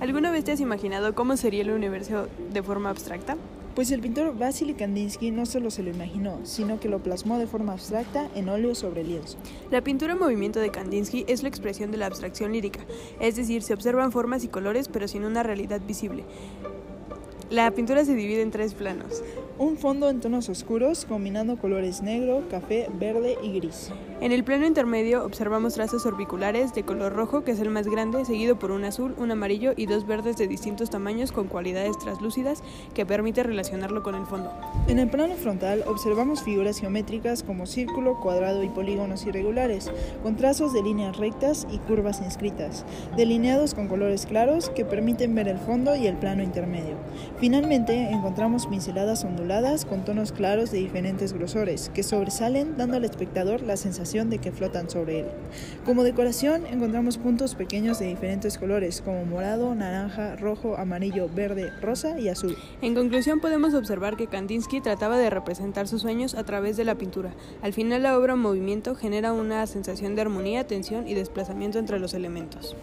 ¿Alguna vez te has imaginado cómo sería el universo de forma abstracta? Pues el pintor Vasily Kandinsky no solo se lo imaginó, sino que lo plasmó de forma abstracta en óleo sobre lienzo. La pintura en movimiento de Kandinsky es la expresión de la abstracción lírica, es decir, se observan formas y colores pero sin una realidad visible. La pintura se divide en tres planos. Un fondo en tonos oscuros combinando colores negro, café, verde y gris. En el plano intermedio observamos trazos orbiculares de color rojo, que es el más grande, seguido por un azul, un amarillo y dos verdes de distintos tamaños con cualidades translúcidas que permite relacionarlo con el fondo. En el plano frontal observamos figuras geométricas como círculo, cuadrado y polígonos irregulares, con trazos de líneas rectas y curvas inscritas, delineados con colores claros que permiten ver el fondo y el plano intermedio. Finalmente encontramos pinceladas con tonos claros de diferentes grosores que sobresalen dando al espectador la sensación de que flotan sobre él. Como decoración encontramos puntos pequeños de diferentes colores como morado, naranja, rojo, amarillo, verde, rosa y azul. En conclusión podemos observar que Kandinsky trataba de representar sus sueños a través de la pintura. Al final la obra en movimiento genera una sensación de armonía, tensión y desplazamiento entre los elementos.